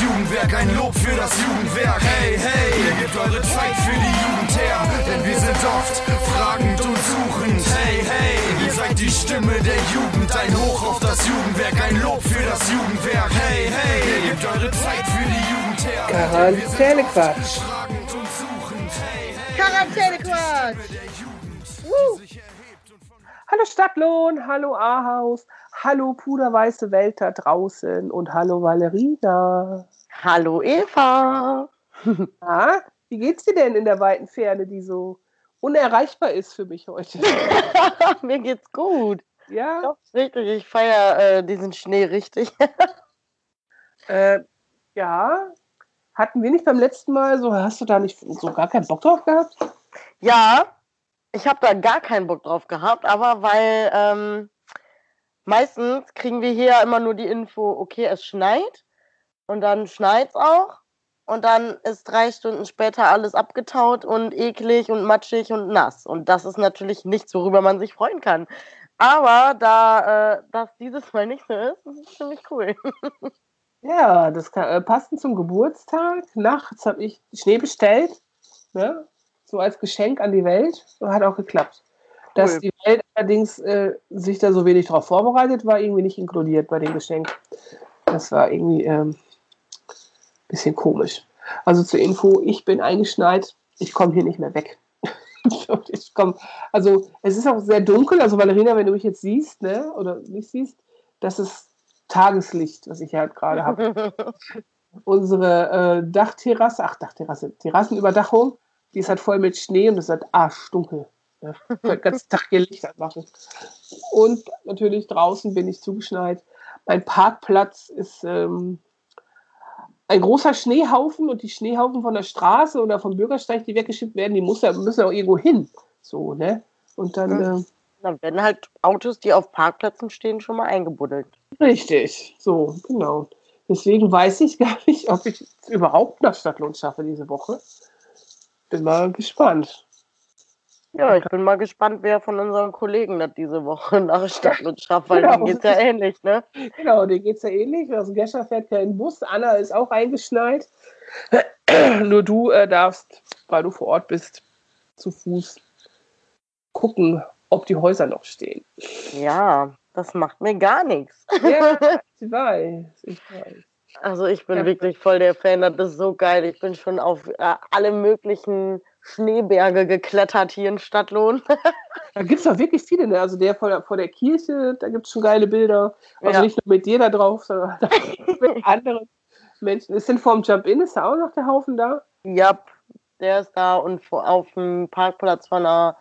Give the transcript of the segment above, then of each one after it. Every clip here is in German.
das Jugendwerk, ein Lob für das Jugendwerk. Hey, hey, ihr gebt eure Zeit für die Jugend her, denn wir sind oft fragend und suchend. Hey, hey, ihr seid die Stimme der Jugend, ein Hoch auf das Jugendwerk, ein Lob für das Jugendwerk. Hey, hey, ihr gebt eure Zeit für die Jugend her. Quarantänequatsch. Quarantänequatsch. Hallo Stadtlohn, hallo Ahaus, hallo puderweiße Welt da draußen und hallo Valerina. Hallo Eva. Na, wie geht's dir denn in der weiten Ferne, die so unerreichbar ist für mich heute? Mir geht's gut. Ja, Doch, richtig, ich feiere äh, diesen Schnee richtig. äh, ja. Hatten wir nicht beim letzten Mal so, hast du da nicht so gar keinen Bock drauf gehabt? ja, ich habe da gar keinen Bock drauf gehabt, aber weil ähm, meistens kriegen wir hier immer nur die Info, okay, es schneit und dann schneit's auch und dann ist drei Stunden später alles abgetaut und eklig und matschig und nass und das ist natürlich nichts, worüber man sich freuen kann. Aber da äh, das dieses Mal nicht so ist, ist es ziemlich cool. Ja, das kann, äh, passend zum Geburtstag. Nachts habe ich Schnee bestellt, ne? so als Geschenk an die Welt. Hat auch geklappt. Dass Cool. die Welt allerdings äh, sich da so wenig darauf vorbereitet, war irgendwie nicht inkludiert bei dem Geschenk. Das war irgendwie ähm, bisschen komisch. Also zur Info, ich bin eingeschneit, ich komme hier nicht mehr weg. Ich komm, also es ist auch sehr dunkel, also Valerina, wenn du mich jetzt siehst, ne, oder nicht siehst, das ist Tageslicht, was ich halt gerade habe unsere äh, Dachterrasse, ach Dachterrasse, Terrassenüberdachung, die ist halt voll mit Schnee und es ist halt arschdunkel. Ja. Ich könnte den ganzen Tag hier Licht anmachen. Und natürlich draußen bin ich zugeschneit. Mein Parkplatz ist ähm, ein großer Schneehaufen und die Schneehaufen von der Straße oder vom Bürgersteig, die weggeschippt werden, die muss ja, müssen ja auch irgendwo hin. So, ne? Und dann, äh, Dann werden halt Autos, die auf Parkplätzen stehen, schon mal eingebuddelt. richtig, so, genau. Deswegen weiß ich gar nicht, ob ich überhaupt nach Stadtlohn schaffe diese Woche. Bin mal gespannt. Ja, ich bin mal gespannt, wer von unseren Kollegen das diese Woche nach Stadtland schafft, weil Genau. denen geht's ja ähnlich, ne? Genau, dir geht es ja ähnlich. Aus dem Gescher fährt kein Bus. Anna ist auch eingeschneit. Nur du äh, darfst, weil du vor Ort bist, zu Fuß gucken, ob die Häuser noch stehen. Ja, das macht mir gar nichts. Ja, ich weiß, ich weiß. Also ich bin Ja. wirklich voll der Fan, das ist so geil. Ich bin schon auf äh, alle möglichen Schneeberge geklettert hier in Stadtlohn. Da gibt es doch wirklich viele. Ne? Also der vor der, vor der Kirche, da gibt es schon geile Bilder. Also Ja. nicht nur mit dir da drauf, sondern mit anderen Menschen. Ist denn vorm Jump-In, ist da auch noch der Haufen da? ja, der ist da und vor, auf dem Parkplatz von einer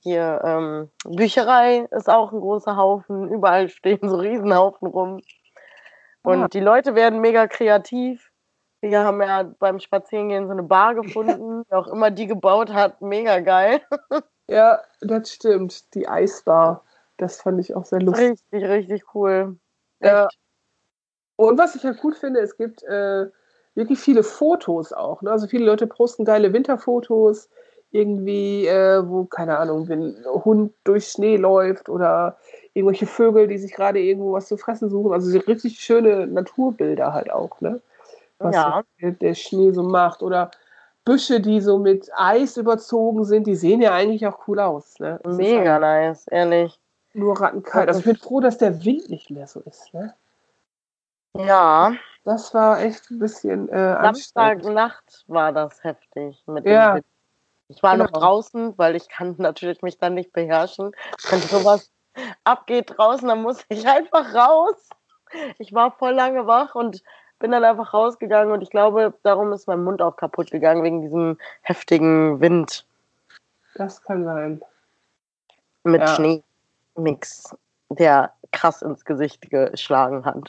hier ähm, Bücherei ist auch ein großer Haufen. Überall stehen so Riesenhaufen rum. Und Ah. die Leute werden mega kreativ. Wir haben ja beim Spazierengehen so eine Bar gefunden, wer auch immer die gebaut hat, mega geil. Ja, das stimmt. Die Eisbar. Das fand ich auch sehr lustig. Richtig, richtig cool. Ja. Und was ich halt gut finde, es gibt äh, wirklich viele Fotos auch. Ne? Also viele Leute posten geile Winterfotos, irgendwie, äh, wo, keine Ahnung, wenn ein Hund durch Schnee läuft oder irgendwelche Vögel, die sich gerade irgendwo was zu fressen suchen. Also so richtig schöne Naturbilder halt auch, ne? Was Ja. der, der Schnee so macht. Oder Büsche, die so mit Eis überzogen sind, die sehen ja eigentlich auch cool aus. Ne? Mega nice, ehrlich. halt Nur rattenkalt. Also ich bin froh, dass der Wind nicht mehr so ist. Ne? Ja, Das war echt ein bisschen äh. Samstagnacht war das heftig mit Ja. dem Wind. Ich war noch Genau. draußen, weil ich kann natürlich mich dann nicht beherrschen. Wenn sowas abgeht draußen, dann muss ich einfach raus. Ich war voll lange wach und bin dann einfach rausgegangen und ich glaube, darum ist mein Mund auch kaputt gegangen wegen diesem heftigen Wind Das kann sein. mit Ja. Schneemix, der krass ins Gesicht geschlagen hat.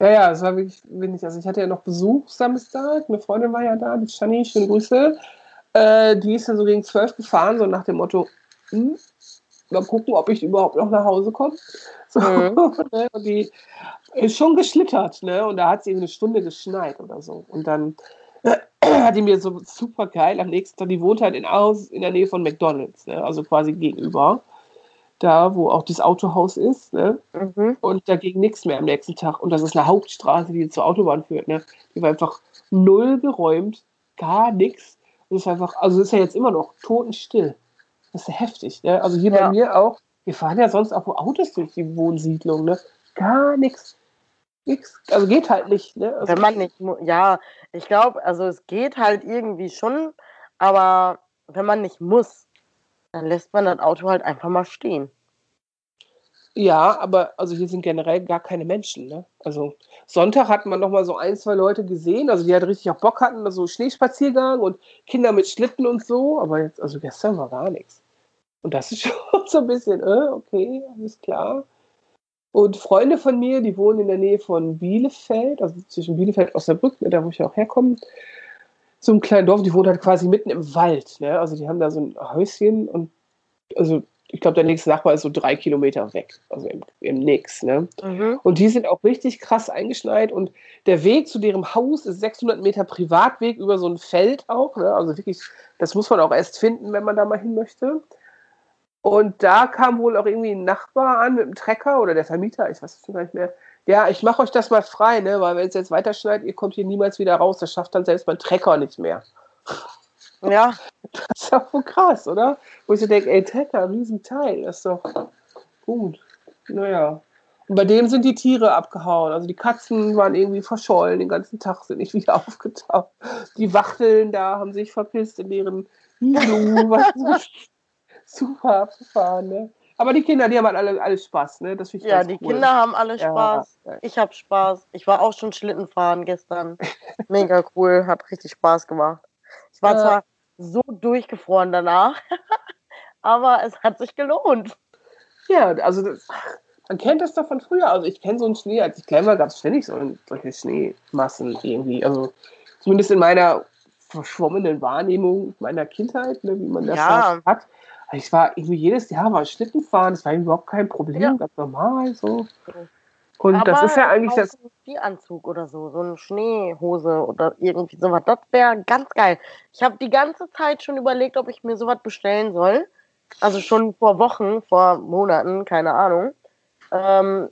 Ja, ja, es war wirklich windig. Also ich hatte ja noch Besuch Samstag. Eine Freundin war ja da, die Shani, schöne Grüße. Äh, die ist dann so gegen zwölf gefahren, so nach dem Motto, hm, mal gucken, ob ich überhaupt noch nach Hause komme. So, Mhm. ne? Und die ist schon geschlittert, ne? Und da hat sie irgendwie eine Stunde geschneit oder so. Und dann hat die mir so super geil am nächsten Tag, die wohnt halt in Aarhus in der Nähe von McDonalds, ne? also quasi gegenüber. da wo auch das Autohaus ist, ne? Mhm. Und da ging nichts mehr am nächsten Tag. Und das ist eine Hauptstraße, die zur Autobahn führt, ne? Die war einfach null geräumt, gar nichts. Es ist einfach, also es ist ja jetzt immer noch totenstill. Das ist ja heftig, ne? Also hier Ja. bei mir auch, wir fahren ja sonst auch Autos durch die Wohnsiedlung, ne? Gar nichts. Nix. Also geht halt nicht, ne? Also, Wenn man nicht, ja, ich glaube, also es geht halt irgendwie schon, aber wenn man nicht muss, dann lässt man das Auto halt einfach mal stehen. Ja, aber also hier sind generell gar keine Menschen. Ne? Also Sonntag hat man noch mal so ein, zwei Leute gesehen, also die halt richtig auch Bock hatten, so Schneespaziergang und Kinder mit Schlitten und so, aber jetzt, also gestern war gar nichts. Und das ist schon so ein bisschen, äh, okay, alles klar. Und Freunde von mir, die wohnen in der Nähe von Bielefeld, also zwischen Bielefeld und Osnabrück, ne, da wo ich auch herkomme, so einem kleinen Dorf, die wohnen halt quasi mitten im Wald. Ne? Also die haben da so ein Häuschen und also ich glaube, der nächste Nachbar ist so drei Kilometer weg, also im, im Nix. Ne? Mhm. Und die sind auch richtig krass eingeschneit und der Weg zu deren Haus ist 600 Meter Privatweg über so ein Feld auch. Ne? Also wirklich, das muss man auch erst finden, wenn man da mal hin möchte. Und da kam wohl auch irgendwie ein Nachbar an mit dem Trecker oder der Vermieter, ich weiß es gar nicht mehr. Ja, ich mache euch das mal frei, ne? weil wenn es jetzt weiterschneit, ihr kommt hier niemals wieder raus. Das schafft dann selbst mein Trecker nicht mehr. Ja, Das ist doch krass, oder? Wo ich so denke, ey, Trecker, ein Riesenteil, das ist doch gut. Naja. Und bei dem sind die Tiere abgehauen. Also die Katzen waren irgendwie verschollen den ganzen Tag, sind nicht wieder aufgetaucht. Die Wachteln da haben sich verpisst in deren so Super abgefahren, ne? Aber die Kinder, die haben halt alle, alle Spaß, ne? Das ja, die cool. Kinder haben alle Spaß. ja. Ich habe Spaß. Ich war auch schon Schlittenfahren gestern. Mega cool, hat richtig Spaß gemacht. Ich war Ja. zwar so durchgefroren danach, aber es hat sich gelohnt. Ja, also das, man kennt das doch von früher. Also ich kenne so einen Schnee, als ich klein war, gab es ständig so solche Schneemassen irgendwie. Also zumindest in meiner verschwommenen Wahrnehmung meiner Kindheit, ne, wie man das Ja. da hat. Also Ich war irgendwie jedes Jahr mal Schlitten fahren, das war überhaupt kein Problem, Ja. ganz normal so. Und aber das ist ja eigentlich das. so ein Skianzug oder so, so eine Schneehose oder irgendwie sowas. Das wäre ganz geil. Ich habe die ganze Zeit schon überlegt, ob ich mir sowas bestellen soll. Also schon vor Wochen, vor Monaten, keine Ahnung. Ähm,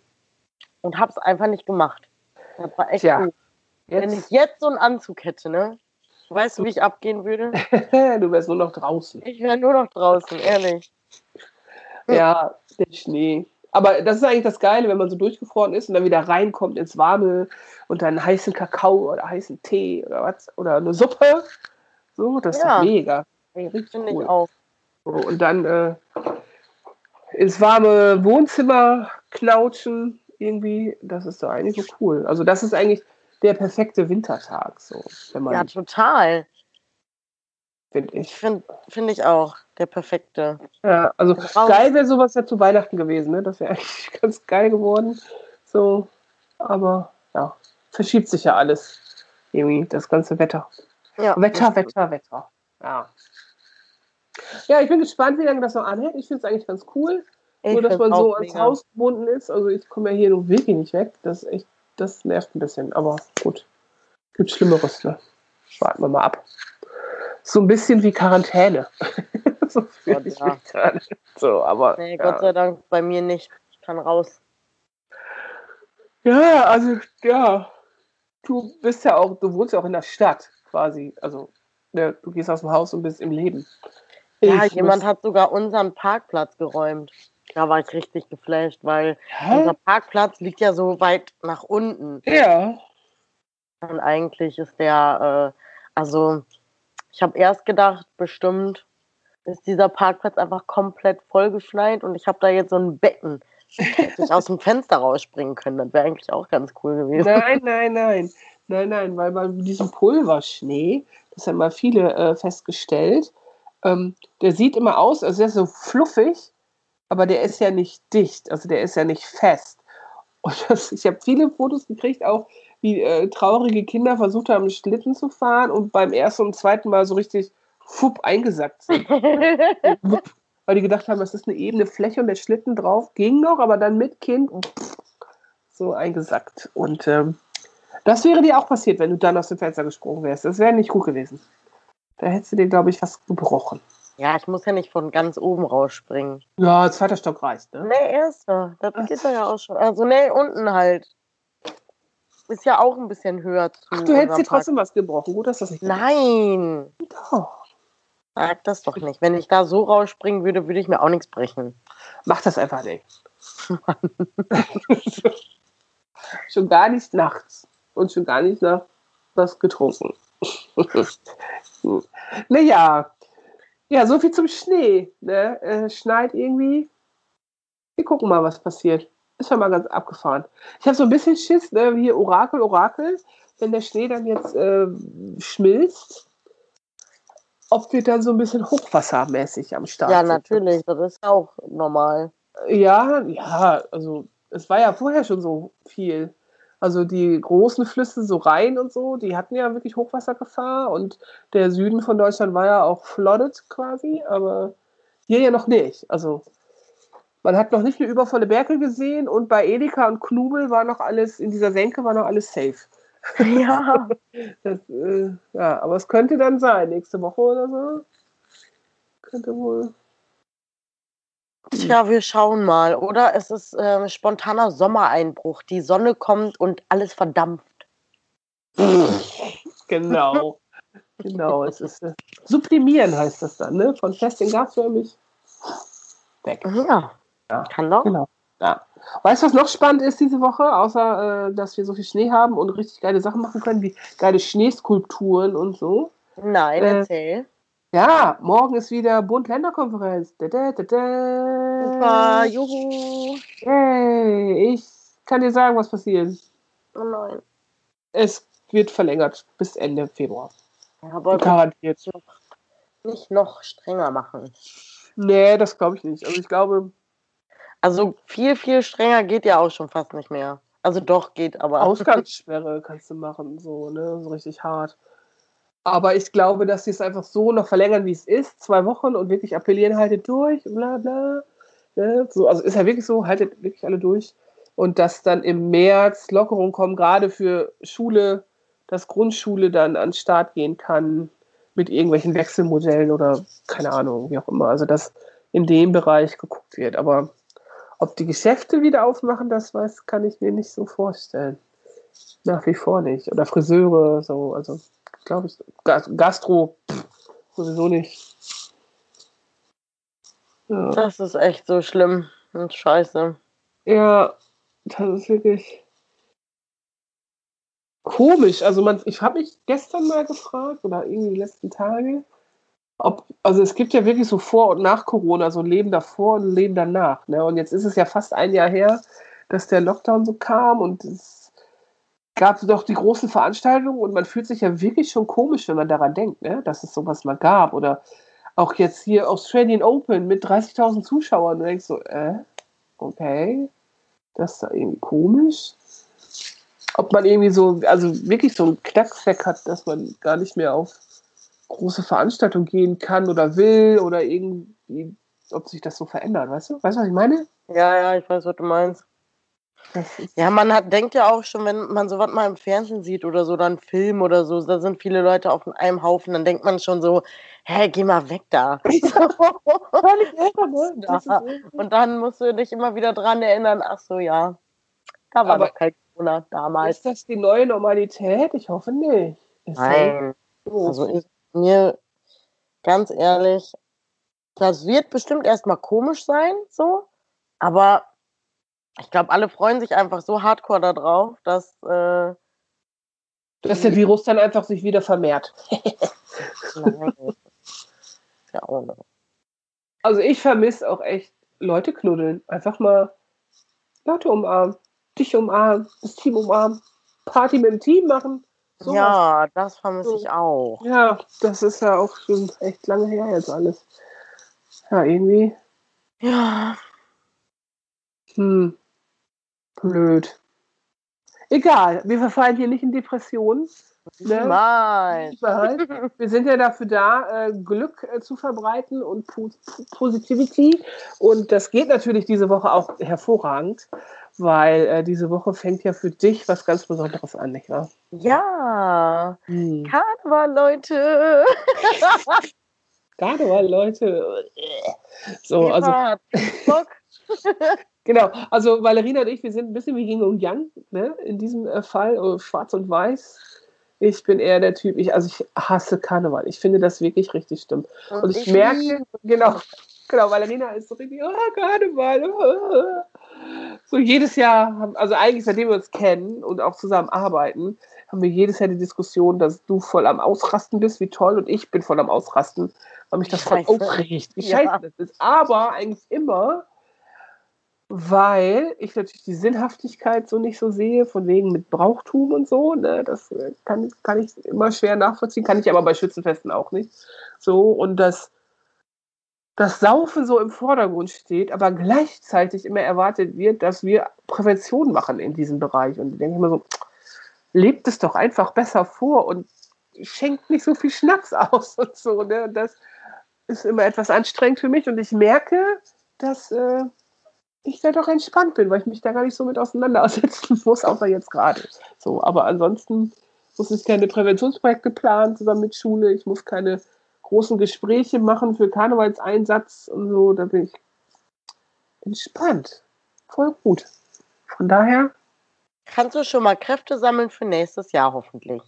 und habe es einfach nicht gemacht. Das war echt Tja, gut. Wenn ich Jetzt, jetzt so einen Anzug hätte, ne? Weißt du, wie ich abgehen würde? du wärst nur noch draußen. Ich wäre nur noch draußen, ehrlich. Ja, der Schnee. Aber das ist eigentlich das Geile, wenn man so durchgefroren ist und dann wieder reinkommt ins Warme und dann heißen Kakao oder heißen Tee oder was oder eine Suppe. So, das ist Ja. doch mega. Ey, Finde cool. ich auch. So, und dann äh, ins warme Wohnzimmer knautschen irgendwie, das ist doch eigentlich so cool. Also das ist eigentlich der perfekte Wintertag, so, wenn Ja, man, total. finde Ich ich. finde find ich auch der perfekte. Ja, also Raus. geil wäre sowas ja zu Weihnachten gewesen, ne? Das wäre eigentlich ganz geil geworden. So, aber ja, verschiebt sich ja alles. Irgendwie, das ganze Wetter. Ja, Wetter, Wetter, Wetter. Ja. Ja, ich bin gespannt, wie lange das noch anhält. Ich finde es eigentlich ganz cool, Ich nur dass man so ans mega. Haus gebunden ist. Also ich komme ja hier nur wirklich nicht weg. Das echt, das nervt ein bisschen. Aber gut, gibt Schlimmeres, ne? Warten wir mal ab. So ein bisschen wie Quarantäne. so fühle Gott, ich ja. mich gerade. So, aber. Nee, ja. Gott sei Dank bei mir nicht. Ich kann raus. Ja, also ja, du bist ja auch, du wohnst ja auch in der Stadt quasi. Also ne, du gehst aus dem Haus und bist im Leben. Ja, Ich jemand muss- hat sogar unseren Parkplatz geräumt. Da war ich richtig geflasht, weil Hä? unser Parkplatz liegt ja so weit nach unten. Ja. Und eigentlich ist der, äh, also ich habe erst gedacht, bestimmt ist dieser Parkplatz einfach komplett vollgeschneit und ich habe da jetzt so ein Becken. Hätte ich aus dem Fenster rausspringen können. Das wäre eigentlich auch ganz cool gewesen. Nein, nein, nein. Nein, nein, weil bei diesem Pulverschnee, das haben mal viele äh, festgestellt, ähm, der sieht immer aus, also der ist so fluffig, aber der ist ja nicht dicht, also der ist ja nicht fest. Und das, ich habe viele Fotos gekriegt, auch wie äh, traurige Kinder versucht haben, Schlitten zu fahren und beim ersten und zweiten Mal so richtig fupp eingesackt sind. Weil die gedacht haben, es ist eine ebene Fläche und der Schlitten drauf ging noch, aber dann mit Kind pff, so eingesackt. Und ähm, das wäre dir auch passiert, wenn du dann aus dem Fenster gesprungen wärst. Das wäre nicht gut gewesen. Da hättest du dir, glaube ich, was gebrochen. Ja, ich muss ja nicht von ganz oben rausspringen. Ja, zweiter Stock reicht, ne? Nee, erster. Das geht doch ja auch schon. Also, nee, unten halt. Ist ja auch ein bisschen höher zu. Ach, du hättest dir trotzdem was gebrochen. Gut, dass das nicht. Nein, Doch. Sag das doch nicht. Wenn ich da so rausspringen würde, würde ich mir auch nichts brechen. Mach das einfach nicht. schon gar nicht nachts. Und schon gar nicht nach was getrunken. naja. Ja, so viel zum Schnee. Ne? Äh, schneit irgendwie. Wir gucken mal, was passiert. Ist ja mal ganz abgefahren. Ich habe so ein bisschen Schiss, ne? hier Orakel, Orakel, wenn der Schnee dann jetzt äh, schmilzt, ob wir dann so ein bisschen hochwassermäßig am Start Ja, sind. natürlich. Das ist auch normal. Ja, ja, also es war ja vorher schon so viel. Also die großen Flüsse, so Rhein und so, die hatten ja wirklich Hochwassergefahr und der Süden von Deutschland war ja auch flooded quasi, aber hier ja noch nicht. Also man hat noch nicht eine übervolle Berge gesehen und bei Edeka und Knubel war noch alles, in dieser Senke war noch alles safe. Ja. Das, äh, ja, aber es könnte dann sein, nächste Woche oder so. Könnte wohl. Tja, wir schauen mal. Oder es ist ähm, spontaner Sommereinbruch. Die Sonne kommt und alles verdampft. Genau. genau, es ist äh, sublimieren heißt das dann, ne? Von fest in gasförmig weg. Ja, Ja. kann doch. Genau. Ja. Weißt du, was noch spannend ist diese Woche, außer äh, dass wir so viel Schnee haben und richtig geile Sachen machen können, wie geile Schneeskulpturen und so? Nein, Äh, erzähl. Ja, morgen ist wieder Bund-Länder-Konferenz. Super, juhu. Yay, ich kann dir sagen, was passiert. Oh nein. Es wird verlängert bis Ende Februar. Ja, aber Garantiert. nicht noch strenger machen. Nee, das glaube ich nicht. Also ich glaube, Also viel, viel strenger geht ja auch schon fast nicht mehr. Also doch, geht, aber. Ausgangssperre kannst du machen, so, ne? So richtig hart. Aber ich glaube, dass sie es einfach so noch verlängern, wie es ist, zwei Wochen und wirklich appellieren, haltet durch, bla bla. Ne? So, also ist ja wirklich so, haltet wirklich alle durch. Und dass dann im März Lockerungen kommen, gerade für Schule, dass Grundschule dann an den Start gehen kann mit irgendwelchen Wechselmodellen oder keine Ahnung, wie auch immer. Also dass in dem Bereich geguckt wird. Aber ob die Geschäfte wieder aufmachen, das weiß, kann ich mir nicht so vorstellen. Nach wie vor nicht. Oder Friseure, so, also glaube ich, Gas- Gastro pff, sowieso nicht. Ja. Das ist echt so schlimm und scheiße. ja, das ist wirklich komisch. Also man, ich habe mich gestern mal gefragt oder irgendwie die letzten Tage, ob, also es gibt ja wirklich so vor und nach Corona, so Leben davor und Leben danach. Ne? Und jetzt ist es ja fast ein Jahr her, dass der Lockdown so kam und es gab doch die großen Veranstaltungen und man fühlt sich ja wirklich schon komisch, wenn man daran denkt, ne? dass es sowas mal gab. Oder auch jetzt hier Australian Open mit 30.000 Zuschauern. Du denkst so, äh, okay, das ist da irgendwie komisch. Ob man irgendwie so, also wirklich so einen Knacksack hat, dass man gar nicht mehr auf große Veranstaltungen gehen kann oder will oder irgendwie, ob sich das so verändert, weißt du? Weißt du, was ich meine? Ja, ja, ich weiß, was du meinst. Ja, man hat, denkt ja auch schon, wenn man sowas mal im Fernsehen sieht oder so, dann Film oder so, da sind viele Leute auf einem Haufen, dann denkt man schon so, hä, geh mal weg da. Und dann musst du dich immer wieder dran erinnern, ach so, ja, da war Aber- doch kein Corona damals. Ist das die neue Normalität? Ich hoffe nicht. Ist Nein, so? also ich, mir, ganz ehrlich, das wird bestimmt erstmal komisch sein, so, aber ich glaube, alle freuen sich einfach so hardcore darauf, dass, äh, dass der Virus dann einfach sich wieder vermehrt. ja, ohne. Also ich vermisse auch echt Leute knuddeln. Einfach mal Leute umarmen, dich umarmen, das Team umarmen, Party mit dem Team machen. Sowas. Ja, das vermisse So. ich auch. Ja, das ist ja auch schon echt lange her jetzt alles. Ja, irgendwie. Ja, Hm. Blöd. Egal, wir verfallen hier nicht in Depressionen. Ne? Überall. Wir sind ja dafür da, äh, Glück äh, zu verbreiten und Po- Po- Positivity. Und das geht natürlich diese Woche auch hervorragend, weil äh, diese Woche fängt ja für dich was ganz Besonderes an, nicht wahr? Ja, Hm. Karneval, Leute. Karneval, Leute. So, Eva also. genau. Also, Valerina und ich, wir sind ein bisschen wie Yin und Yang, ne? In diesem äh, Fall, äh, schwarz und weiß. Ich bin eher der Typ, ich, also ich hasse Karneval. Ich finde das wirklich richtig stimmt. Und, ich, merke, liebe- genau, genau, Valerina ist so richtig, oh, Karneval. oh. So jedes Jahr, haben, also eigentlich seitdem wir uns kennen und auch zusammen arbeiten, haben wir jedes Jahr die Diskussion, dass du voll am Ausrasten bist, wie toll, und ich bin voll am Ausrasten, weil mich das voll aufregt, wie Ja. scheiße das ist. Aber eigentlich immer, weil ich natürlich die Sinnhaftigkeit so nicht so sehe, von wegen mit Brauchtum und so. Ne? Das äh, kann, kann ich immer schwer nachvollziehen, kann ich aber bei Schützenfesten auch nicht. So, und das, das Saufen so im Vordergrund steht, aber gleichzeitig immer erwartet wird, dass wir Prävention machen in diesem Bereich. Und da denke ich mir so, lebt es doch einfach besser vor und schenkt nicht so viel Schnaps aus und so. Ne? Das ist immer etwas anstrengend für mich und ich merke, dass äh, ich da doch entspannt bin, weil ich mich da gar nicht so mit auseinandersetzen muss, außer jetzt gerade. So, aber ansonsten muss ich keine Präventionsprojekte planen zusammen mit Schule. Ich muss keine großen Gespräche machen für Karnevalseinsatz und so. Da bin ich entspannt. Voll gut. Von daher, Kannst du schon mal Kräfte sammeln für nächstes Jahr hoffentlich?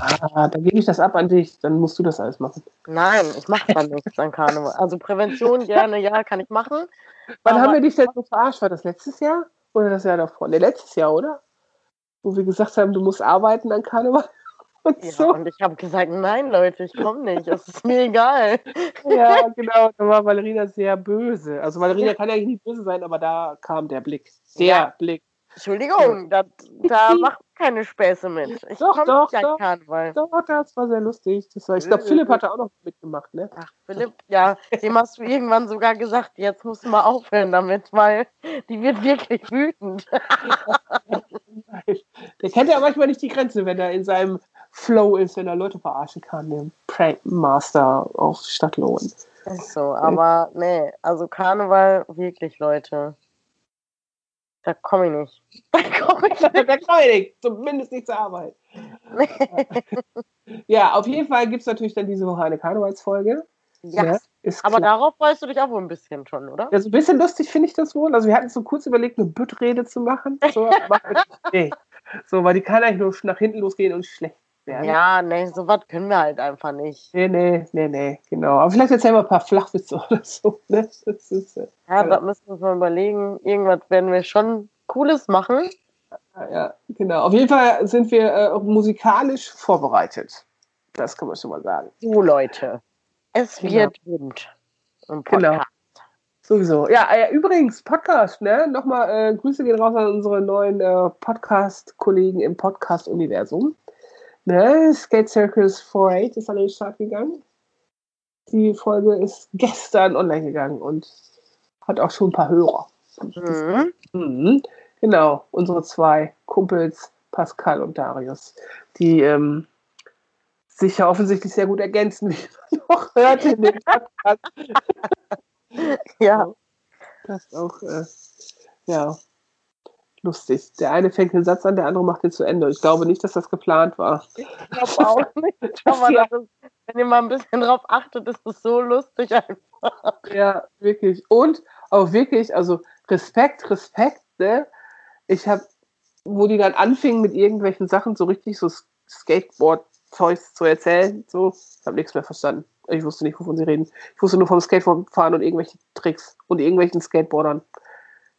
Ah, da gebe ich das ab an dich. Dann musst du das alles machen. Nein, ich mache dann nichts an Karneval. Also Prävention gerne, ja, kann ich machen. Wann haben wir dich denn so verarscht? War das letztes Jahr oder das Jahr davor? Ne, letztes Jahr, oder? Wo wir gesagt haben, du musst arbeiten an Karneval und Ja, so. und ich habe gesagt, nein, Leute, ich komme nicht. Es ist mir egal. Ja, genau. Da war Valerina sehr böse. Also Valerina kann ja eigentlich nicht böse sein, aber da kam der Blick. Der Ja. Blick. Entschuldigung, da, da macht keine Späße mit. Ich Doch, doch, doch. Karneval. Doch, das war sehr lustig. Das war, ich glaube, Philipp hatte auch noch mitgemacht, ne? Ach, Philipp, ja, dem hast du irgendwann sogar gesagt, jetzt musst du mal aufhören damit, weil die wird wirklich wütend. Der kennt ja manchmal nicht die Grenze, wenn er in seinem Flow ist, wenn er Leute verarschen kann. Der Prank Master auf Stadtlohn. Ist so, aber nee, also Karneval, wirklich, Leute. Da komme ich nicht. Da komme ich Da kann ich nicht, zumindest nicht zur Arbeit. Ja, auf jeden Fall gibt es natürlich dann diese Woche eine Karnevalsfolge. Ja, Ne? Ist aber klar. darauf freust du dich auch wohl ein bisschen schon, oder? Ja, so ein bisschen lustig finde ich das wohl. Also wir hatten so kurz überlegt, eine Büttrede zu machen. So, wir- nee. so, weil die kann eigentlich nur nach hinten losgehen und schlecht werden. Ja, nee, sowas können wir halt einfach nicht. Nee, nee, nee, nee, genau. Aber vielleicht erzählen wir ein paar Flachwitze oder so. Ne? Das ist, äh, Ja, Ja. da müssen wir uns mal überlegen. Irgendwas werden wir schon Cooles machen. ja, ja, genau. Auf jeden Fall sind wir äh, musikalisch vorbereitet. Das kann man schon mal sagen. So, Leute. Es Genau. wird bunt. Im Genau. Sowieso. Ja, äh, übrigens, Podcast, ne? Nochmal äh, Grüße gehen raus an unsere neuen äh, Podcast-Kollegen im Podcast-Universum. Ne? Skate Circus 48 ist an den Start gegangen. Die Folge ist gestern online gegangen und hat auch schon ein paar Hörer. Mhm. Mhm. Genau, unsere zwei Kumpels, Pascal und Darius, die ähm, sich ja offensichtlich sehr gut ergänzen, wie man auch hört in dem Podcast. Ja, Das auch, äh, ja, lustig. Der eine fängt den Satz an, der andere macht den zu Ende. Ich glaube nicht, dass das geplant war. ich glaube auch nicht. Aber Ja. das ist, wenn ihr mal ein bisschen drauf achtet, ist es so lustig einfach. Ja, wirklich. Und auch wirklich, also Respekt, Respekt, ne? Ich habe, wo die dann anfingen mit irgendwelchen Sachen, so richtig so Skateboard-Zeugs zu erzählen, so, ich habe nichts mehr verstanden. Ich wusste nicht, wovon sie reden. Ich wusste nur vom Skateboardfahren und irgendwelchen Tricks und irgendwelchen Skateboardern.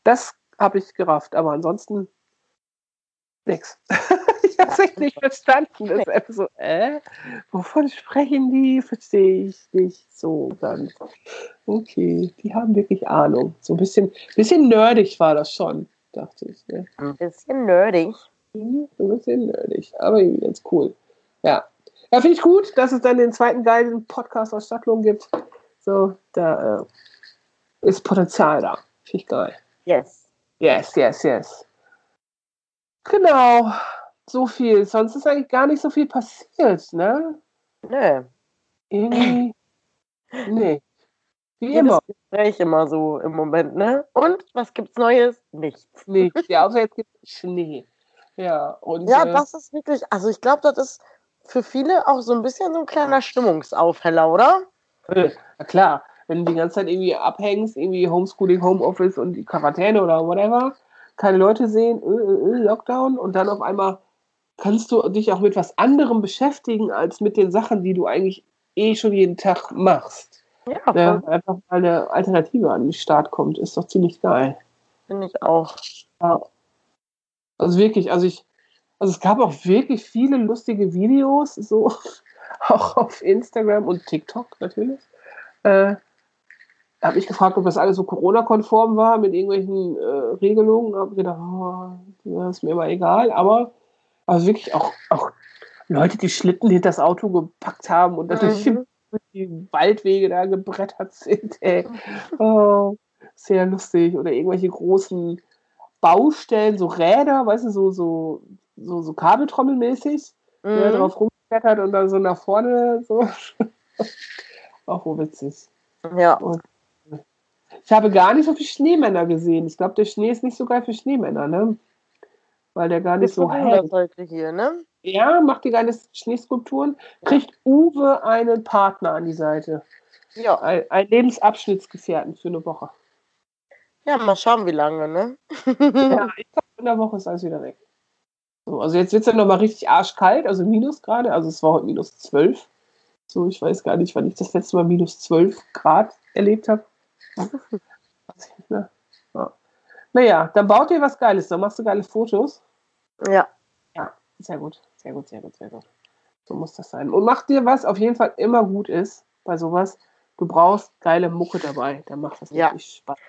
Das habe ich gerafft, aber ansonsten nix. ich habe es echt nicht verstanden. Das ist einfach so, äh, wovon sprechen die? Verstehe ich nicht so ganz. Okay, die haben wirklich Ahnung. So ein bisschen, bisschen nerdig war das schon, dachte ich. Ne? Ein bisschen nerdig. Mhm, ein bisschen nerdig, aber irgendwie ganz cool. Ja. Ja, finde ich gut, dass es dann den zweiten geilen Podcast aus Stadtlohn gibt. So, da äh, ist Potenzial da. Finde ich geil. Yes. Yes, yes, yes. Genau. So viel. Sonst ist eigentlich gar nicht so viel passiert, ne? Nö. Irgendwie. Nee. Wie Jedes immer. Gespräch immer so im Moment, ne? Und was gibt's Neues? Nichts. Nichts. Ja, außer jetzt gibt es Schnee. Ja, und. Ja, äh, das ist wirklich, also ich glaube, das ist für viele auch so ein bisschen so ein kleiner Stimmungsaufheller, oder? Äh, Na klar, wenn du die ganze Zeit irgendwie abhängst, irgendwie Homeschooling, Homeoffice und die Quarantäne oder whatever, keine Leute sehen, äh, äh, äh, Lockdown und dann auf einmal kannst du dich auch mit was anderem beschäftigen, als mit den Sachen, die du eigentlich eh schon jeden Tag machst. Ja, voll, einfach mal eine Alternative an den Start kommt, ist doch ziemlich geil. finde ich auch. Ja. Also wirklich, also ich, also es gab auch wirklich viele lustige Videos, so auch auf Instagram und TikTok natürlich. Äh, habe ich gefragt, ob das alles so Corona-konform war mit irgendwelchen äh, Regelungen. Da habe gedacht, oh, das ist mir mal egal. Aber also wirklich auch, auch Leute, die Schlitten hinter das Auto gepackt haben und die- Mhm. die Waldwege da gebrettert sind. Ey. Oh, sehr lustig. Oder irgendwelche großen Baustellen, so Räder, weißt du, so, so, so, so Kabeltrommelmäßig, der Mhm. drauf rumklettert und dann so nach vorne so. Auch witzig. Ja, Ich habe gar nicht so viele Schneemänner gesehen. Ich glaube, der Schnee ist nicht so geil für Schneemänner, ne? Weil der gar nicht wir so hält. hier, ne? Ja, macht die geile Schneeskulpturen. Kriegt Uwe einen Partner an die Seite. Ja. Ein, ein Lebensabschnittsgefährten für eine Woche. Ja, mal schauen, wie lange, ne? Ja, ich glaube, in der Woche ist alles wieder weg. So, also jetzt wird es ja nochmal richtig arschkalt, also minus gerade. Also es war heute minus 12. So, ich weiß gar nicht, wann ich das letzte Mal minus 12 Grad erlebt habe. Mehr. Ja. Naja, dann baut ihr was Geiles, dann machst du geile Fotos. Ja. Ja, sehr gut, sehr gut, sehr gut, sehr gut. So muss das sein. Und mach dir was auf jeden Fall immer gut ist bei sowas. Du brauchst geile Mucke dabei, dann macht das Ja. richtig Spaß.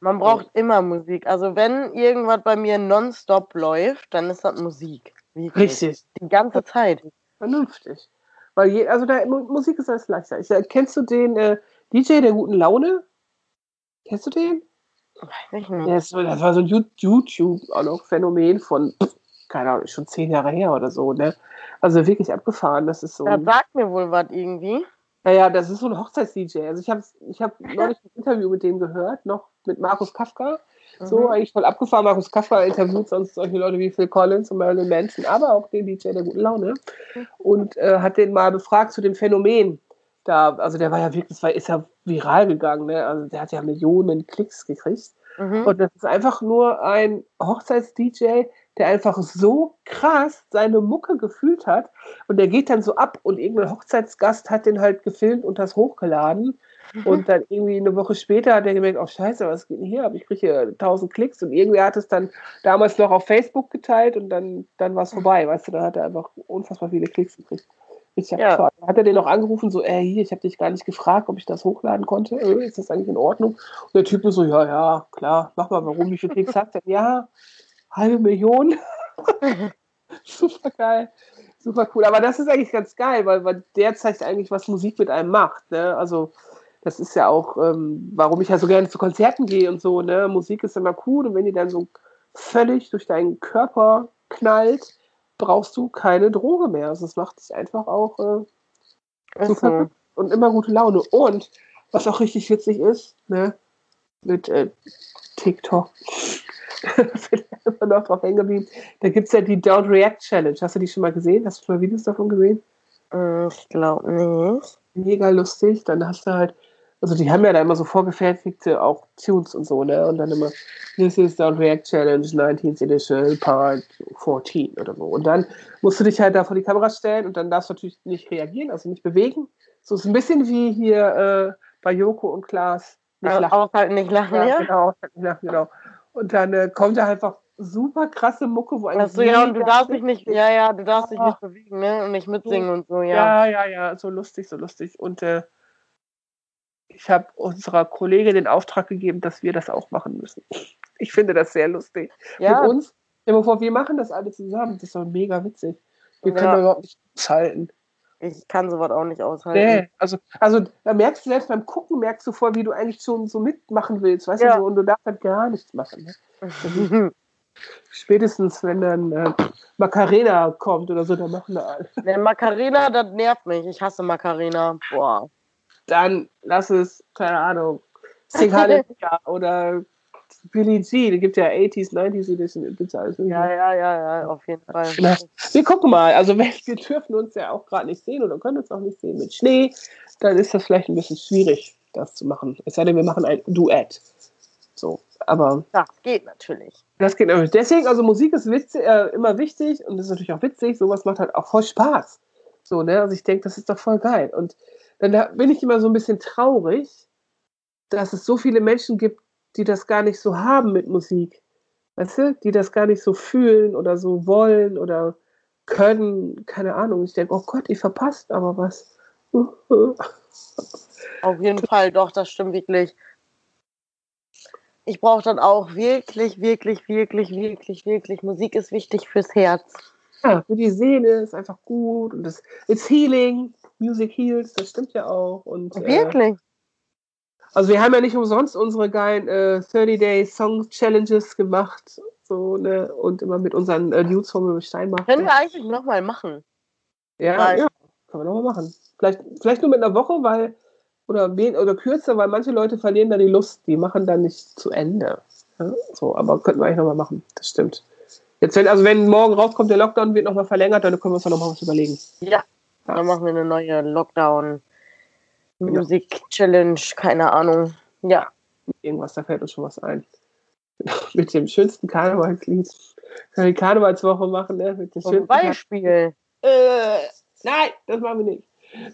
Man braucht immer Musik. Also wenn irgendwas bei mir nonstop läuft, dann ist das Musik. Wirklich. Richtig. Die ganze Zeit. Vernünftig. Weil je, also da, Mu- Musik ist alles leichter. Ich, äh, kennst du den äh, DJ der guten Laune? Kennst du den? Weiß ich nicht. Das war so ein YouTube-Phänomen von, pff, keine Ahnung, schon zehn Jahre her oder so, ne? Also wirklich abgefahren. Das ist so. Ein, sagt mir wohl was irgendwie. naja, das ist so ein Hochzeits-DJ. Also ich habe ich hab neulich ein Interview mit dem gehört, noch mit Markus Kafka. So, Mhm. eigentlich voll abgefahren. Markus Kafka interviewt sonst solche Leute wie Phil Collins und Marilyn Manson, aber auch den DJ der guten Laune. Und äh, hat den mal befragt zu dem Phänomen. Da, also der war ja wirklich, das war, ist ja viral gegangen, ne? Also der hat ja Millionen Klicks gekriegt. Mhm. Und das ist einfach nur ein Hochzeits-DJ, der einfach so krass seine Mucke gefühlt hat. Und der geht dann so ab und irgendein Hochzeitsgast hat den halt gefilmt und das hochgeladen. Und dann irgendwie eine Woche später hat er gemerkt, oh scheiße, was geht denn hier? Ich kriege hier 1000 Klicks. Und irgendwie hat es dann damals noch auf Facebook geteilt und dann, dann war es vorbei. Weißt du, dann hat er einfach unfassbar viele Klicks gekriegt. Ich hab Ja. hat er den noch angerufen, so, ey, hier, ich habe dich gar nicht gefragt, ob ich das hochladen konnte. Äh, ist das eigentlich in Ordnung? Und der Typ nur so, ja, ja, klar, mach mal, warum? Wie viele Klicks hat er? Ja, halbe Million. Super geil. Super cool. Aber das ist eigentlich ganz geil, weil, weil der zeigt eigentlich, was Musik mit einem macht. Ne? Also, das ist ja auch, ähm, warum ich ja so gerne zu Konzerten gehe und so. Ne? Musik ist immer cool und wenn die dann so völlig durch deinen Körper knallt, brauchst du keine Droge mehr. Also, es macht dich einfach auch äh, so. verrückt und immer gute Laune. Und was auch richtig witzig ist, ne, mit äh, TikTok, bin ich immer noch drauf hängen geblieben. Da gibt es ja die Don't React Challenge. Hast du die schon mal gesehen? Hast du schon mal Videos davon gesehen? Hm, Ich glaube nicht. Mega lustig. Dann hast du halt, also die haben ja da immer so vorgefertigte auch Tunes und so, ne? Und dann immer, this is Don't React Challenge 19th Edition Part 14 oder so. Und dann musst du dich halt da vor die Kamera stellen und dann darfst du natürlich nicht reagieren, also nicht bewegen. So ist ein bisschen wie hier äh, bei Joko und Klaas. Nicht Also lachen. auch halt nicht lachen, ja? Ja, genau, ja, genau. Und dann äh, kommt da einfach super krasse Mucke, wo eigentlich Achso, ja, und du darfst dich nicht, ja, ja, du darfst dich Ah. nicht bewegen, ne? Und nicht mitsingen und so, ja. Ja, ja, ja, so lustig, so lustig. Und äh, ich habe unserer Kollegin den Auftrag gegeben, dass wir das auch machen müssen. Ich finde das sehr lustig. Ja, Mit uns, stell dir mal vor, wir machen das alle zusammen. Das ist doch mega witzig. Wir können Ja. da überhaupt nicht schalten. ich kann sowas auch nicht aushalten. Nee, also, also da merkst du selbst beim Gucken, merkst du voll, wie du eigentlich schon so mitmachen willst, weißt Ja. du, so, und du darfst halt gar nichts machen. Ne? Spätestens, wenn dann äh, Macarena kommt oder so, dann machen wir alle. Der Macarena, das nervt mich. Ich hasse Macarena. Boah. Dann lass es, keine Ahnung, Sing Halleluja oder Billie Jean, es gibt ja 80s, 90s Edition, alles. irgendwie. Ja, ja, ja, ja, auf jeden Fall. Wir gucken mal. Also wir, wir dürfen uns ja auch gerade nicht sehen oder können uns auch nicht sehen mit Schnee. Dann ist das vielleicht ein bisschen schwierig, das zu machen. Es sei denn, wir machen ein Duett. So, aber Das geht natürlich. das geht natürlich. Deswegen, also Musik ist witzig, äh, immer wichtig und das ist natürlich auch witzig. Sowas macht halt auch voll Spaß. So, ne? Also ich denke, das ist doch voll geil. Und dann da bin ich immer so ein bisschen traurig, dass es so viele Menschen gibt, die das gar nicht so haben mit Musik. Weißt du? Die das gar nicht so fühlen oder so wollen oder können. Keine Ahnung. Ich denke, oh Gott, ihr verpasst aber was. Auf jeden Fall, doch, das stimmt wirklich. Ich brauche dann auch wirklich, wirklich, wirklich, wirklich, wirklich. Musik ist wichtig fürs Herz. Ja, für die Seele ist einfach gut und das it's healing. Music heals, das stimmt ja auch. Und, äh, Wirklich. Also wir haben ja nicht umsonst unsere geilen äh, 30-Day Song Challenges gemacht. So, ne? Und immer mit unseren äh, Dudes von Steinbach. Können wir eigentlich nochmal machen. Ja, Weil- ja, können wir nochmal machen. Vielleicht, vielleicht nur mit einer Woche, weil, oder, oder kürzer, weil manche Leute verlieren dann die Lust. Die machen dann nicht zu Ende. Ja, so, aber könnten wir eigentlich nochmal machen. Das stimmt. Jetzt, wenn, also wenn morgen rauskommt, der Lockdown wird nochmal verlängert, dann können wir uns noch mal was überlegen. Ja. Dann machen wir eine neue Lockdown Music Challenge, keine Ahnung. Ja. Irgendwas, da fällt uns schon was ein. mit dem schönsten Karnevalslied. Können wir die Karnevalswoche machen, ne? Mit dem Zum schönsten Beispiel. Äh, nein, das machen wir nicht.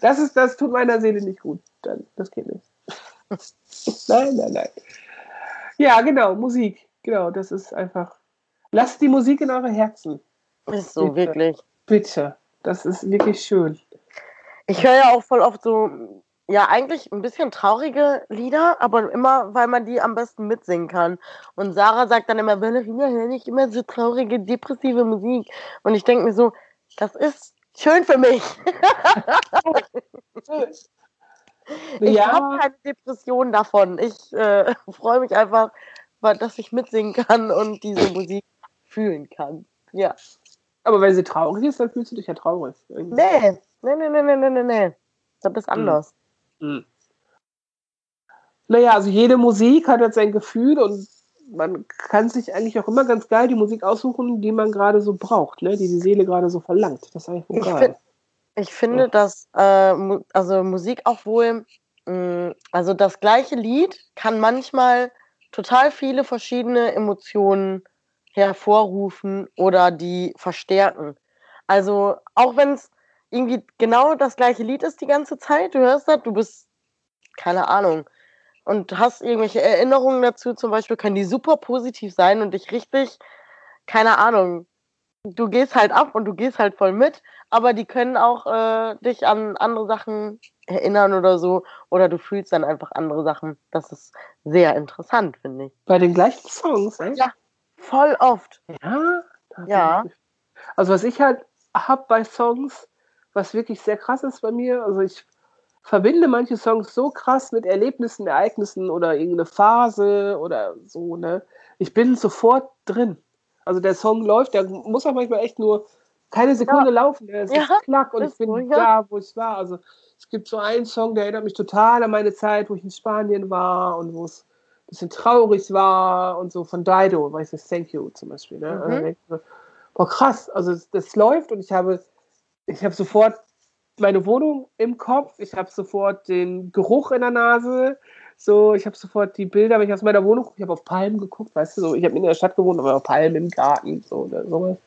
Das, ist, das tut meiner Seele nicht gut. Dann, das geht nicht. nein, nein, nein. Ja, genau, Musik. Genau, das ist einfach. Lasst die Musik in eure Herzen. Ist so, Bitte. wirklich. Bitte. Das ist wirklich schön. Ich höre ja auch voll oft so, ja, eigentlich ein bisschen traurige Lieder, aber immer, weil man die am besten mitsingen kann. Und Sarah sagt dann immer, Valerina, hör nicht immer so traurige, depressive Musik. Und ich denke mir so, das ist schön für mich. Ich habe ja, keine Depression davon. Ich äh, freue mich einfach, dass ich mitsingen kann und diese Musik fühlen kann. Ja. aber wenn sie traurig ist, dann fühlst du dich ja traurig. Irgendwie. Nee, nee, nee, nee, nee, nee, nee, nee. Das ist anders. Hm. Naja, also jede Musik hat halt sein Gefühl und man kann sich eigentlich auch immer ganz geil die Musik aussuchen, die man gerade so braucht, ne? die die Seele gerade so verlangt. Das ist eigentlich Ich find- Ich finde, Ja. dass äh, also Musik auch wohl, mh, also das gleiche Lied kann manchmal total viele verschiedene Emotionen hervorrufen oder die verstärken. Also auch wenn es irgendwie genau das gleiche Lied ist die ganze Zeit, du hörst das, du bist, keine Ahnung, und hast irgendwelche Erinnerungen dazu, zum Beispiel, können die super positiv sein und dich richtig, keine Ahnung, du gehst halt ab und du gehst halt voll mit, aber die können auch äh, dich an andere Sachen erinnern oder so, oder du fühlst dann einfach andere Sachen. Das ist sehr interessant, finde ich. Bei den gleichen Songs, ne? Ja. Voll oft. Ja. Ja. Also was ich halt hab bei Songs, was wirklich sehr krass ist bei mir, also ich verbinde manche Songs so krass mit Erlebnissen, Ereignissen oder irgendeine Phase oder so, ne? Ich bin sofort drin. Also der Song läuft, der muss auch manchmal echt nur keine Sekunde laufen. Der ist Ja, klack und ich bin so, ja. da, wo ich war. Also es gibt so einen Song, der erinnert mich total an meine Zeit, wo ich in Spanien war und wo es bisschen traurig war und so von Dido, weißt du, Thank You zum Beispiel. Ne? Mhm. Und dann denk ich so, boah, krass, also das, das läuft und ich habe, ich habe sofort meine Wohnung im Kopf, ich habe sofort den Geruch in der Nase, so, ich habe sofort die Bilder, wenn ich aus meiner Wohnung ich habe auf Palmen geguckt, weißt du, so, ich habe in der Stadt gewohnt, aber auf Palmen im Garten, so oder sowas.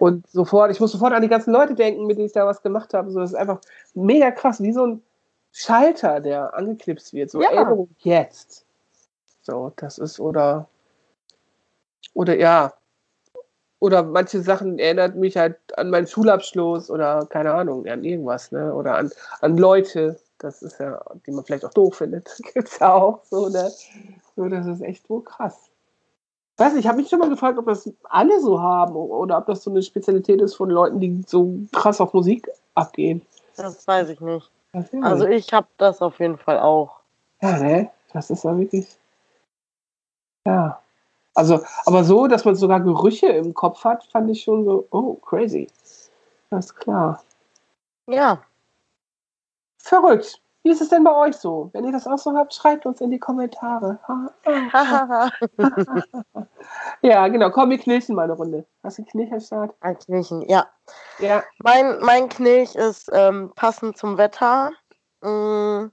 Und sofort, ich muss sofort an die ganzen Leute denken, mit denen ich da was gemacht habe. So, das ist einfach mega krass, wie so ein Schalter, der angeknipst wird. So Ja. Erinnerung jetzt. So, das ist, oder, oder ja, oder manche Sachen erinnert mich halt an meinen Schulabschluss oder keine Ahnung, an irgendwas, ne? Oder an, an Leute, das ist ja, die man vielleicht auch doof findet. Gibt's ja auch so, ne? So, das ist echt wohl krass. Ich weiß nicht, ich habe mich schon mal gefragt, ob das alle so haben oder ob das so eine Spezialität ist von Leuten, die so krass auf Musik abgehen. Das weiß ich nicht. Also ich. ich habe das auf jeden Fall auch. Ja, ne? Das ist ja wirklich. Ja. Also, aber so, dass man sogar Gerüche im Kopf hat, fand ich schon so, oh, crazy. Das ist klar. Ja, Verrückt. Wie ist es denn bei euch so? Wenn ihr das auch so habt, schreibt uns in die Kommentare. ja, genau. Komm, wir knilchen mal eine Runde. Hast du einen Knilch am Start? Ein Knilchen, ja. Ja. Mein, mein Knilch ist ähm, passend zum Wetter. Mm,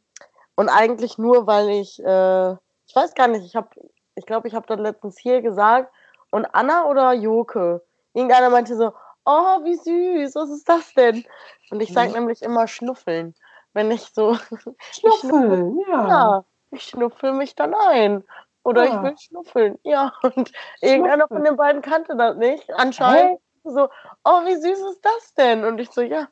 und eigentlich nur, weil ich, äh, ich weiß gar nicht, ich habe, ich glaube, ich habe das letztens hier gesagt. Und Anna oder Joke? Irgendeiner meinte so, oh, wie süß, was ist das denn? Und ich sage Mhm. nämlich immer schnuffeln. Wenn ich so, Schnuffeln, ja. ja, ich schnuffel mich dann ein. Oder Ja. ich will schnuffeln. Ja, und irgendeiner von den beiden kannte das nicht. Anscheinend so, oh, wie süß ist das denn? Und ich so, ja,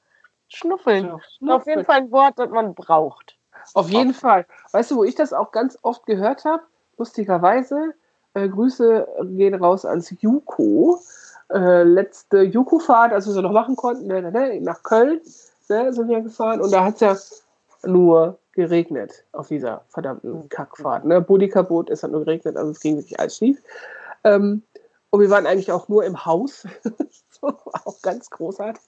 schnuffeln. Ja, Auf jeden Schnuffeln. Fall ein Wort, das man braucht. Auf jeden Fall. Weißt du, wo ich das auch ganz oft gehört habe? Lustigerweise, äh, Grüße gehen raus ans Juko. Äh, letzte Juko-Fahrt, als wir so noch machen konnten, ne, ne, ne, nach Köln ne, sind wir gefahren und da hat es ja nur geregnet auf dieser verdammten Kackfahrt. Ne? Bodycarbot, es hat nur geregnet, also es ging wirklich alles schief. Ähm, und wir waren eigentlich auch nur im Haus. so, auch ganz großartig.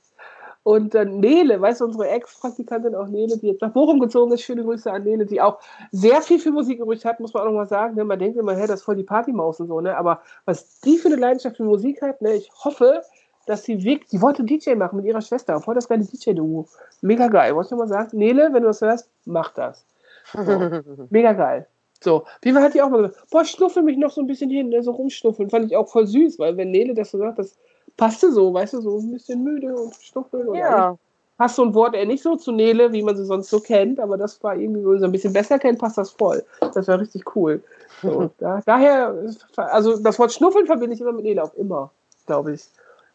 Und dann Nele, weißt du, unsere Ex-Praktikantin auch Nele, die jetzt nach Bochum gezogen ist, schöne Grüße an Nele, die auch sehr viel für Musik übrig hat, muss man auch nochmal sagen. Ne? Man denkt immer, hey, das ist voll die Partymaus und so, ne? aber was die für eine Leidenschaft für Musik hat, ne? ich hoffe, dass sie wirklich, die wollte DJ machen mit ihrer Schwester, voll das geile DJ-Duo. Mega geil, wollte ich nochmal sagen. Nele, wenn du das hörst, mach das. So. Mega geil. So, wie hat die auch mal gesagt, boah, schnuffel mich noch so ein bisschen hin, ne, so rumschnuffeln. Fand ich auch voll süß, weil wenn Nele das so sagt, das passte so, weißt du, so ein bisschen müde und schnuffeln. Und ja, passt so ein Wort eher nicht so zu Nele, wie man sie sonst so kennt, aber das war irgendwie, wenn man sie ein bisschen besser kennt, passt das voll. Das war richtig cool. So, da, daher, also das Wort Schnuffeln verbinde ich immer mit Nele, auch immer, glaube ich.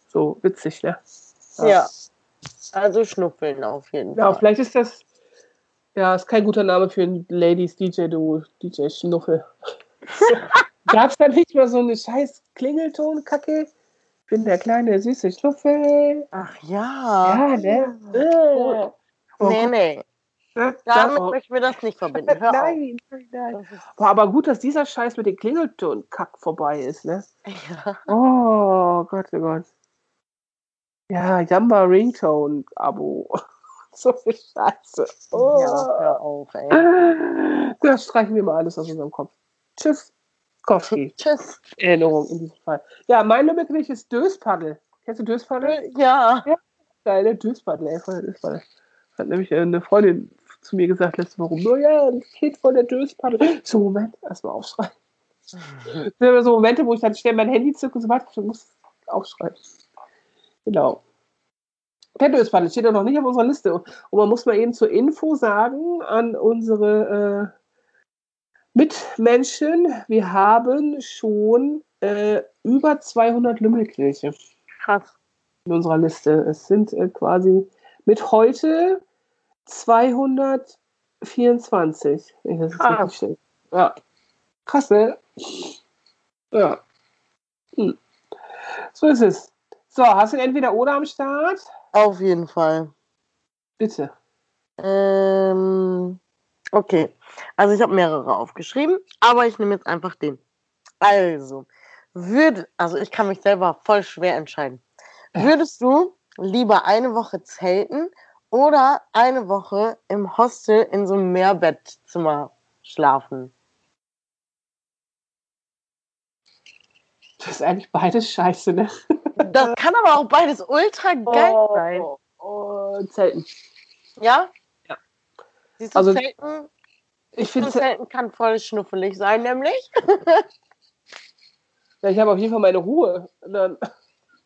So witzig, ne? ja. Also schnuffeln auf jeden Ja, Fall. vielleicht ist das, ja, ist kein guter Name für ein Ladies DJ-Duo, DJ Schnuffel. Gab es da nicht mal so eine scheiß Klingelton-Kacke? Bin der kleine süße Schnuffel. Ach ja. Ja, ne? Cool. Äh. Oh Nee, nee. ne? Damit Da- oh. möchten wir das nicht verbinden. Nein, nein, nein. Das Boah, aber gut, dass dieser Scheiß mit den Klingelton-Kack vorbei ist, ne? ja. Oh Gott, oh Gott. Ja, Jamba Ringtone-Abo. so viel Scheiße. Oh. ja, hör auf, ey. Das streichen wir mal alles aus unserem Kopf. Tschüss, Kowski. Tschüss. Erinnerung in diesem Fall. Ja, mein Lieblingsgericht ist Döspaddel. Kennst du Döspaddel? Ja. Geile Döspaddel, ey, voll der Döspaddel. Hat nämlich äh, eine Freundin zu mir gesagt letzte Woche, oh ja, ein Kind von der Döspaddel. So, Moment, erstmal aufschreiben. Das sind immer so Momente, wo ich dann schnell mein Handy zücke und so weiter, ich muss aufschreiben. Genau. Der Döspaddel steht ja noch nicht auf unserer Liste. Und man muss mal eben zur Info sagen an unsere äh, Mitmenschen, wir haben schon äh, über 200 Lümmelkirche Krass. in unserer Liste. Es sind äh, quasi mit heute 224. wenn ich das richtig stelle. Ja. Krass, ne? Ja. Hm. So ist es. So, hast du entweder oder am Start? Auf jeden Fall. Bitte. Ähm, okay. Also ich habe mehrere aufgeschrieben, aber ich nehme jetzt einfach den. Also, würde, also ich kann mich selber voll schwer entscheiden. Würdest du lieber eine Woche zelten oder eine Woche im Hostel in so einem Mehrbettzimmer schlafen? Das ist eigentlich beides scheiße, ne? Das kann aber auch beides ultra geil sein. Oh, oh, Zelten. Ja? Siehst du, Also, Zelten, Ich finde, Zelten kann voll schnuffelig sein, nämlich. ja, ich habe auf jeden Fall meine Ruhe. Dann,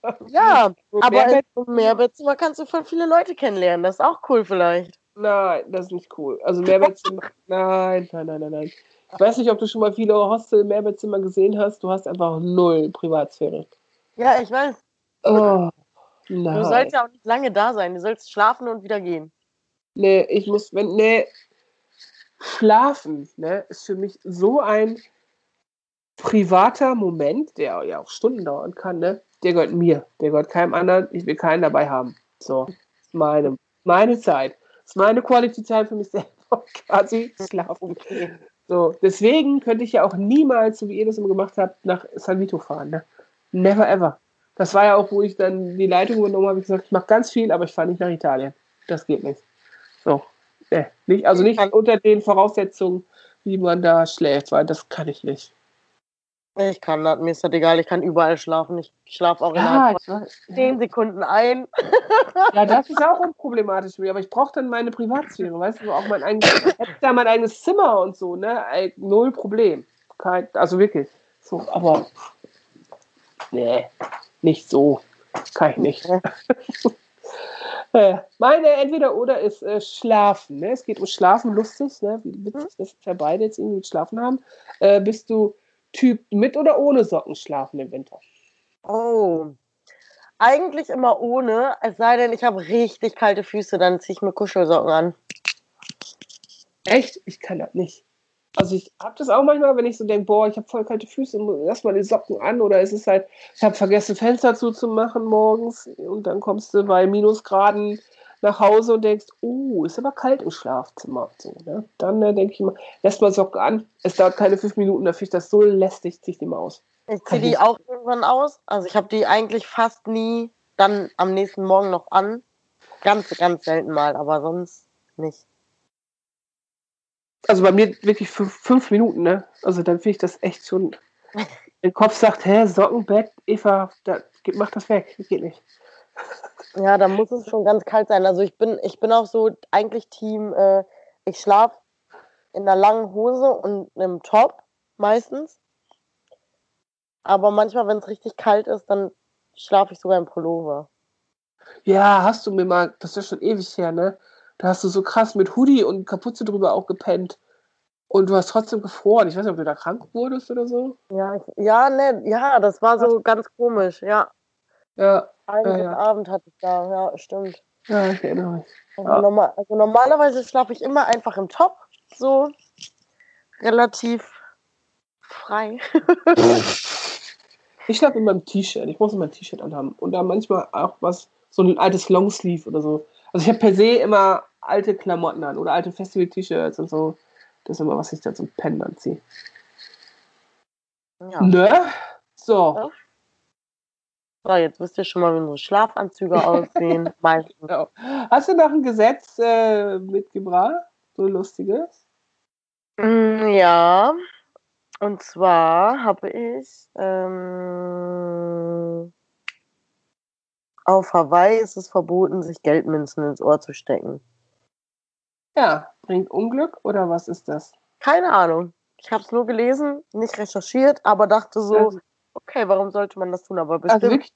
Ja, So aber im Mehrbettzimmer kannst du voll viele Leute kennenlernen. Das ist auch cool vielleicht. Nein, das ist nicht cool. Also Mehrbettzimmer. nein, nein, nein, nein, nein. Ich weiß nicht, ob du schon mal viele Hostel-Mehrbettzimmer gesehen hast. Du hast einfach null Privatsphäre. Ja, ich weiß. Oh, Du nein. sollst ja auch nicht lange da sein. Du sollst schlafen und wieder gehen. Nee, ich muss, wenn, nee, schlafen, ne, ist für mich so ein privater Moment, der ja auch Stunden dauern kann, ne, der gehört mir, der gehört keinem anderen, ich will keinen dabei haben. So, meine, meine Zeit. ist meine Quality Time für mich selber, quasi schlafen. So, deswegen könnte ich ja auch niemals, so wie ihr das immer gemacht habt, nach San Vito fahren, ne. Never ever. Das war ja auch, wo ich dann die Leitung übernommen habe, ich gesagt, ich mache ganz viel, aber ich fahre nicht nach Italien. Das geht nicht. So, Nee, nicht, also Ich nicht unter den Voraussetzungen, wie man da schläft, weil das kann ich nicht. Ich kann das, mir ist das egal, ich kann überall schlafen. Ich schlafe auch Ja, innerhalb weiß, von 10 Sekunden ein. ja, das ist auch unproblematisch für mich, aber ich brauche dann meine Privatsphäre, weißt du, auch mein eigenes, da mein eigenes Zimmer und so, ne? Null Problem. Kein, also wirklich. So, aber nee, nicht so. Kann ich nicht. Äh, Meine entweder oder ist äh, Schlafen. Ne? Es geht um Schlafen, lustig, ne? wie witzig, dass wir beide jetzt irgendwie Schlafen haben. Äh, bist du Typ mit oder ohne Socken schlafen im Winter? Oh. Eigentlich immer ohne, es sei denn, ich habe richtig kalte Füße, dann ziehe ich mir Kuschelsocken an. Echt? Ich kann das nicht. Also ich habe das auch manchmal, wenn ich so denke, boah, ich habe voll kalte Füße, lass mal die Socken an oder es ist halt, ich habe vergessen Fenster zuzumachen morgens und dann kommst du bei Minusgraden nach Hause und denkst, oh, ist aber kalt im Schlafzimmer. So, ne? Dann äh, denke ich immer, lässt mal Socken an. Es dauert keine fünf Minuten, da finde ich das so lästig, zieh ich die mal aus. Ich ziehe die auch irgendwann aus. Also ich habe die eigentlich fast nie dann am nächsten Morgen noch an. Ganz, ganz selten mal, aber sonst nicht. Also bei mir wirklich fünf, fünf Minuten, ne? Also dann finde ich das echt schon. Der Kopf sagt, hä, Sockenbett, Eva, da, mach das weg, das geht nicht. Ja, da muss es schon ganz kalt sein. Also ich bin, ich bin auch so eigentlich Team, äh, ich schlafe in einer langen Hose und einem Top meistens. Aber manchmal, wenn es richtig kalt ist, dann schlafe ich sogar im Pullover. Ja, hast du mir mal, das ist schon ewig her, ne? Da hast du so krass mit Hoodie und Kapuze drüber auch gepennt. Und du hast trotzdem gefroren. Ich weiß nicht, ob du da krank wurdest oder so. Ja, ich, ja, ne, ja, das war so ganz komisch. Ja, Ja, einen ja. Abend hatte ich da. Ja, stimmt. ja ich erinnere mich. Also, Ja. normal, also normalerweise schlafe ich immer einfach im Top, so relativ frei. Ich schlafe immer im T-Shirt. Ich muss immer ein T-Shirt anhaben. Und da manchmal auch was, so ein altes Longsleeve oder so. Also ich habe per se immer alte Klamotten an oder alte Festival-T-Shirts und so. Das ist immer, was ich da zum Pennen anziehe. Ja. Ne? So. Ja. So, jetzt wisst ihr schon mal, wie unsere Schlafanzüge aussehen. Meistens. Genau. Hast du noch ein Gesetz äh, mitgebracht? So lustiges? Mm, Ja, und zwar habe ich ähm, auf Hawaii ist es verboten, sich Geldmünzen ins Ohr zu stecken. Ja, bringt Unglück oder was ist das? Keine Ahnung. Ich habe es nur gelesen, nicht recherchiert, aber dachte so, Also- okay, warum sollte man das tun? Aber Also bestimmt, wirklich,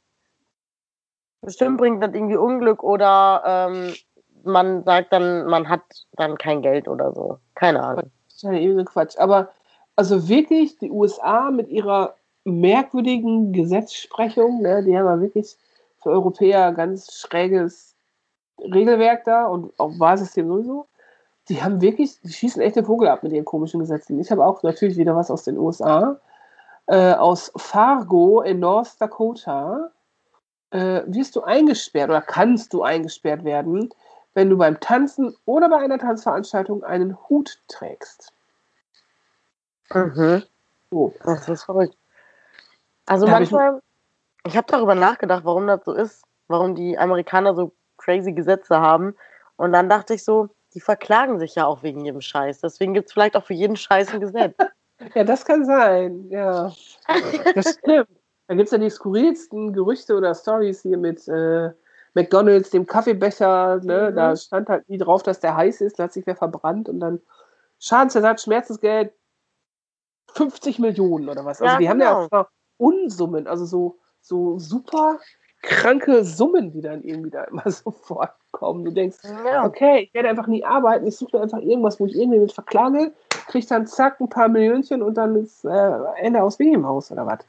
bestimmt bringt das irgendwie Unglück oder ähm, man sagt dann, man hat dann kein Geld oder so. Keine Ahnung. das ist ja eben so Quatsch. Aber also wirklich, die USA mit ihrer merkwürdigen Gesetzsprechung, ne, die haben ja wirklich für Europäer ganz schräges Regelwerk da und auch Wahlsystem sowieso. Die haben wirklich, die schießen echt den Vogel ab mit ihren komischen Gesetzen. Ich habe auch natürlich wieder was aus den USA. Äh, aus Fargo in North Dakota äh, wirst du eingesperrt oder kannst du eingesperrt werden, wenn du beim Tanzen oder bei einer Tanzveranstaltung einen Hut trägst. Mhm. So. Das ist verrückt. Also Da manchmal, ich habe darüber nachgedacht, warum das so ist, warum die Amerikaner so crazy Gesetze haben. Und dann dachte ich so, die verklagen sich ja auch wegen jedem Scheiß. Deswegen gibt es vielleicht auch für jeden Scheiß ein Gesetz. Ja, das kann sein, ja. Das stimmt. Da gibt es ja die skurrilsten Gerüchte oder Stories hier mit äh, McDonalds, dem Kaffeebecher. Ne? Mhm. Da stand halt nie drauf, dass der heiß ist, da hat sich wer verbrannt und dann Schadensersatz, Schmerzensgeld 50 Millionen oder was. Also Ja, die haben ja genau. auch Unsummen, also so, so super kranke Summen, die dann irgendwie da immer sofort kommen. Du denkst, ja. okay, ich werde einfach nie arbeiten, ich suche mir einfach irgendwas, wo ich irgendwie mit verklage, kriege dann zack ein paar Millionchen und dann ist äh, Ende aus wie im Haus oder was.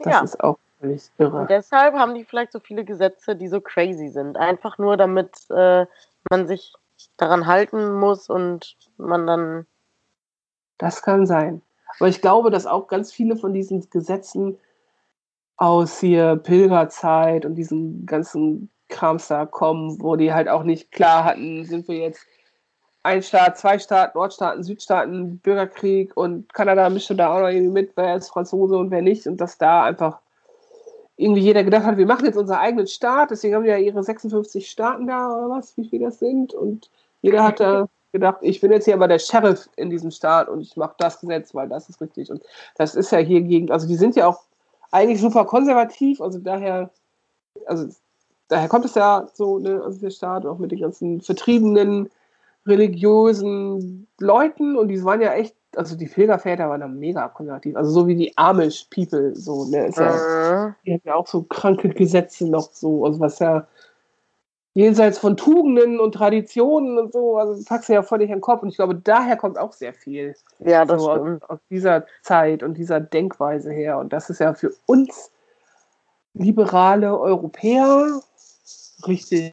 Das Ja. ist auch völlig Und irre. deshalb haben die vielleicht so viele Gesetze, die so crazy sind. Einfach nur, damit äh, man sich daran halten muss und man dann. Das kann sein. Aber ich glaube, dass auch ganz viele von diesen Gesetzen aus hier Pilgerzeit und diesen ganzen Krams da kommen, wo die halt auch nicht klar hatten, sind wir jetzt ein Staat, zwei Staaten, Nordstaaten, Südstaaten, Bürgerkrieg und Kanada mischte da auch noch irgendwie mit, wer ist Franzose und wer nicht. Und dass da einfach irgendwie jeder gedacht hat, wir machen jetzt unseren eigenen Staat, deswegen haben die ja ihre 56 Staaten da oder was, wie viel das sind. Und jeder hat da gedacht, ich bin jetzt hier aber der Sheriff in diesem Staat und ich mache das Gesetz, weil das ist richtig. Und das ist ja hier gegen, also die sind ja auch eigentlich super konservativ, also daher, also daher kommt es ja so, ne, also der Staat auch mit den ganzen vertriebenen religiösen Leuten und die waren ja echt, also die Pilgerväter waren da mega konservativ, also so wie die Amish People, so, ne, ist ja, Mhm. die haben ja auch so kranke Gesetze noch so, also was ja jenseits von Tugenden und Traditionen und so, also packst du ja völlig in den Kopf und ich glaube, daher kommt auch sehr viel Ja, das so aus, stimmt. aus dieser Zeit und dieser Denkweise her und das ist ja für uns liberale Europäer richtig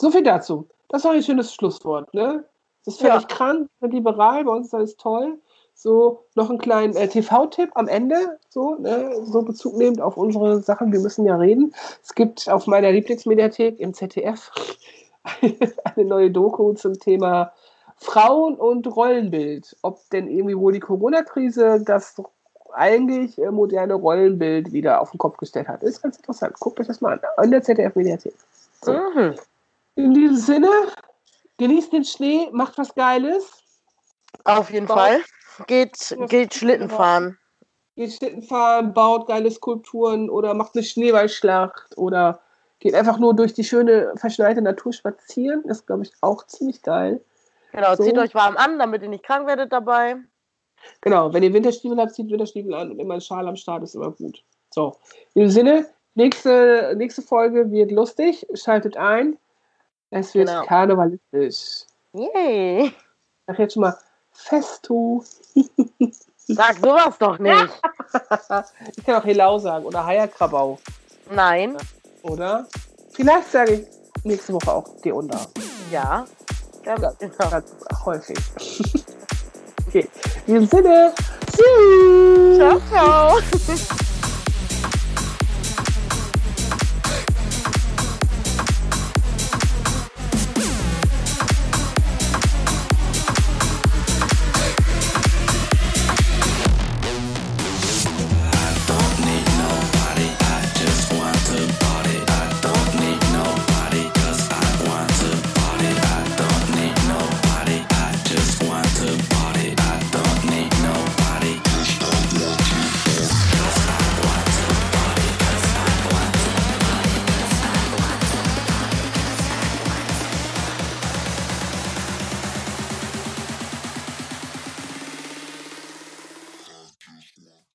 So viel dazu. Das war ein schönes Schlusswort, ne? Das ist völlig Ja. krank, liberal, bei uns ist alles toll. So, noch einen kleinen äh, TV-Tipp am Ende, so, ne, so Bezug nehmend auf unsere Sachen, wir müssen ja reden. Es gibt auf meiner Lieblingsmediathek im ZDF eine neue Doku zum Thema Frauen und Rollenbild. Ob denn irgendwie wohl die Corona-Krise das eigentlich äh, moderne Rollenbild wieder auf den Kopf gestellt hat. Ist ganz interessant. Guckt euch das mal an. An der ZDF-Mediathek. So. Mhm. In diesem Sinne, genießt den Schnee, macht was Geiles, Auf jeden Fall. Geht, geht Schlitten fahren. geht Schlitten fahren, baut geile Skulpturen oder macht eine Schneeballschlacht oder geht einfach nur durch die schöne verschneite Natur spazieren. Das ist, glaube ich, auch ziemlich geil. Genau, So. zieht euch warm an, damit ihr nicht krank werdet dabei. Genau, wenn ihr Winterstiefel habt, zieht Winterstiefel an und immer ein Schal am Start ist immer gut. So, in dem Sinne, nächste, nächste Folge wird lustig. Schaltet ein. Es wird Genau. karnevalistisch. Yay. Sag jetzt schon mal Festo. Sag sowas doch nicht. Ich kann auch Helau sagen oder Heierkrabau, Nein. oder? Vielleicht sage ich nächste Woche auch Geunda. Ja. Ganz Ja. genau. Ganz häufig. okay, in diesem Sinne, tschüss. Ciao, ciao.